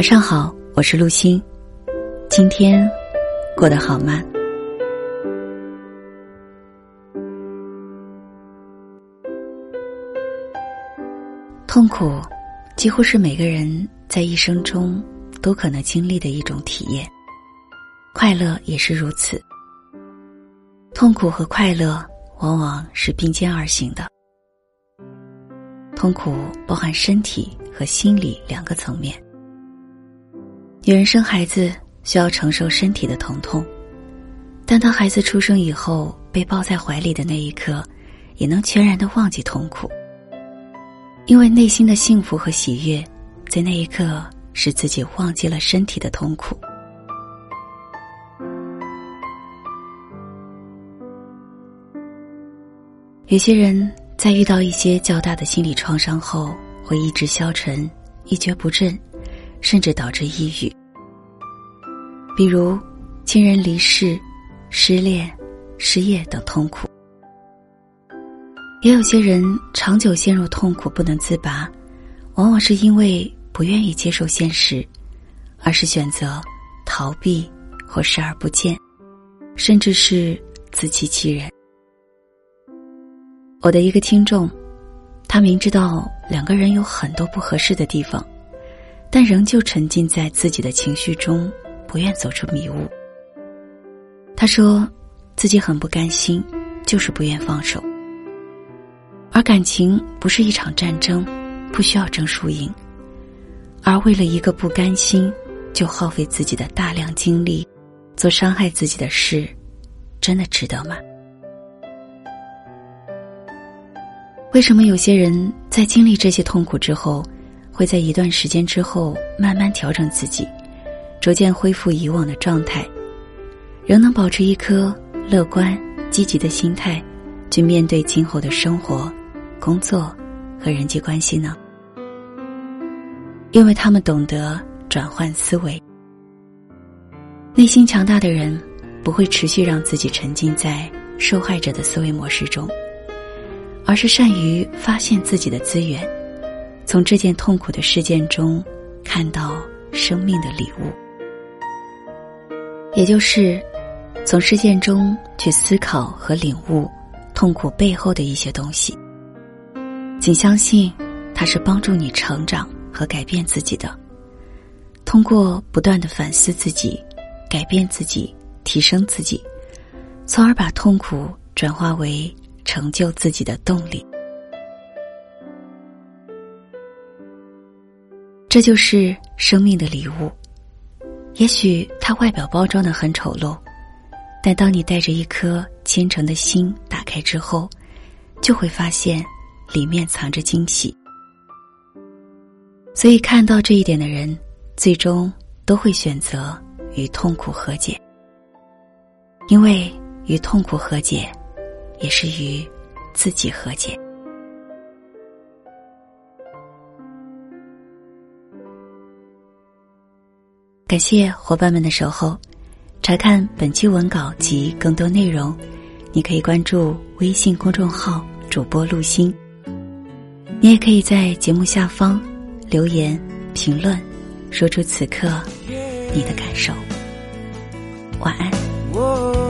晚上好，我是陆欣。今天过得好吗？痛苦几乎是每个人在一生中都可能经历的一种体验，快乐也是如此。痛苦和快乐往往是并肩而行的。痛苦包含身体和心理两个层面。女人生孩子需要承受身体的疼痛，但当孩子出生以后，被抱在怀里的那一刻，也能全然的忘记痛苦，因为内心的幸福和喜悦，在那一刻使自己忘记了身体的痛苦。有些人在遇到一些较大的心理创伤后，会意志消沉、一蹶不振，甚至导致抑郁。比如，亲人离世、失恋、失业等痛苦。也有些人长久陷入痛苦不能自拔，往往是因为不愿意接受现实，而是选择逃避或视而不见，甚至是自欺欺人。我的一个听众，他明知道两个人有很多不合适的地方，但仍旧沉浸在自己的情绪中，不愿走出迷雾。他说，自己很不甘心，就是不愿放手。而感情不是一场战争，不需要争输赢，而为了一个不甘心，就耗费自己的大量精力，做伤害自己的事，真的值得吗？为什么有些人在经历这些痛苦之后，会在一段时间之后慢慢调整自己，逐渐恢复以往的状态，仍能保持一颗乐观积极的心态，去面对今后的生活、工作和人际关系呢？因为他们懂得转换思维。内心强大的人，不会持续让自己沉浸在受害者的思维模式中。而是善于发现自己的资源，从这件痛苦的事件中看到生命的礼物，也就是从事件中去思考和领悟痛苦背后的一些东西。请相信，它是帮助你成长和改变自己的。通过不断的反思自己、改变自己、提升自己，从而把痛苦转化为。成就自己的动力，这就是生命的礼物。也许它外表包装的很丑陋，但当你带着一颗虔诚的心打开之后，就会发现里面藏着惊喜。所以，看到这一点的人，最终都会选择与痛苦和解，因为与痛苦和解。也是与自己和解。感谢伙伴们的守候。查看本期文稿及更多内容，你可以关注微信公众号“主播陆星”。你也可以在节目下方留言评论，说出此刻你的感受。晚安。